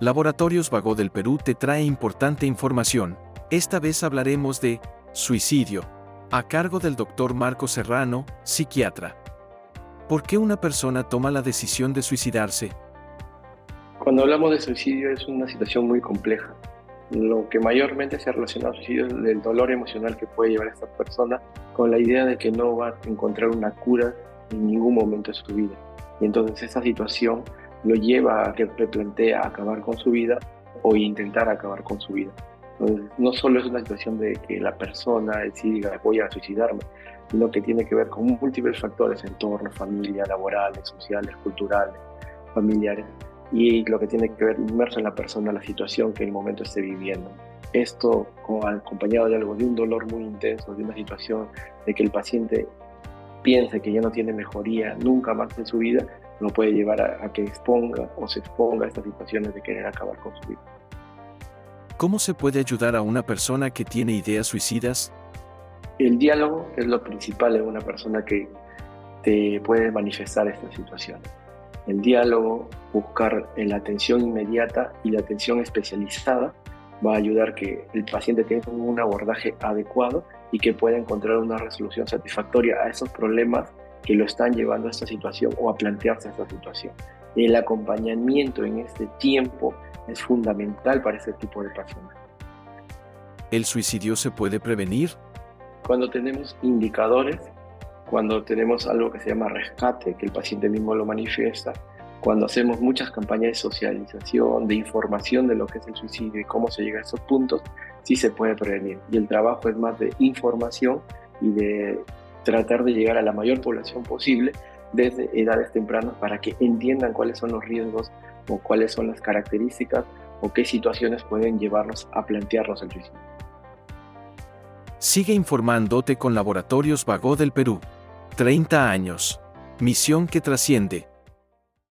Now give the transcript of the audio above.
Laboratorios Vago del Perú te trae importante información. Esta vez hablaremos de suicidio, a cargo del doctor Marco Serrano, psiquiatra. ¿Por qué una persona toma la decisión de suicidarse? Cuando hablamos de suicidio es una situación muy compleja. Lo que mayormente se ha relacionado al suicidio es el dolor emocional que puede llevar a esta persona con la idea de que no va a encontrar una cura en ningún momento de su vida. Y entonces esa situación lo lleva a que replantea acabar con su vida o intentar acabar con su vida. Entonces, no solo es una situación de que la persona decida voy a suicidarme, sino que tiene que ver con múltiples factores, entorno, familia, laborales, sociales, culturales, familiares, y lo que tiene que ver inmerso en la persona, la situación que en el momento esté viviendo. Esto acompañado de algo, de un dolor muy intenso, de una situación de que el paciente piense que ya no tiene mejoría nunca más en su vida, lo puede llevar a, que exponga o se exponga a estas situaciones de querer acabar con su vida. ¿Cómo se puede ayudar a una persona que tiene ideas suicidas? El diálogo es lo principal en una persona que te puede manifestar esta situación. El diálogo, buscar la atención inmediata y la atención especializada va a ayudar que el paciente tenga un abordaje adecuado y que pueda encontrar una resolución satisfactoria a esos problemas que lo están llevando a esta situación o a plantearse esta situación. El acompañamiento en este tiempo es fundamental para este tipo de personas. ¿El suicidio se puede prevenir? Cuando tenemos indicadores, cuando tenemos algo que se llama rescate, que el paciente mismo lo manifiesta, cuando hacemos muchas campañas de socialización, de información de lo que es el suicidio y cómo se llega a esos puntos, sí se puede prevenir. Y el trabajo es más de información y de tratar de llegar a la mayor población posible desde edades tempranas para que entiendan cuáles son los riesgos o cuáles son las características o qué situaciones pueden llevarnos a plantearnos el suicidio. Sigue informándote con Laboratorios Vago del Perú. 30 años. Misión que trasciende.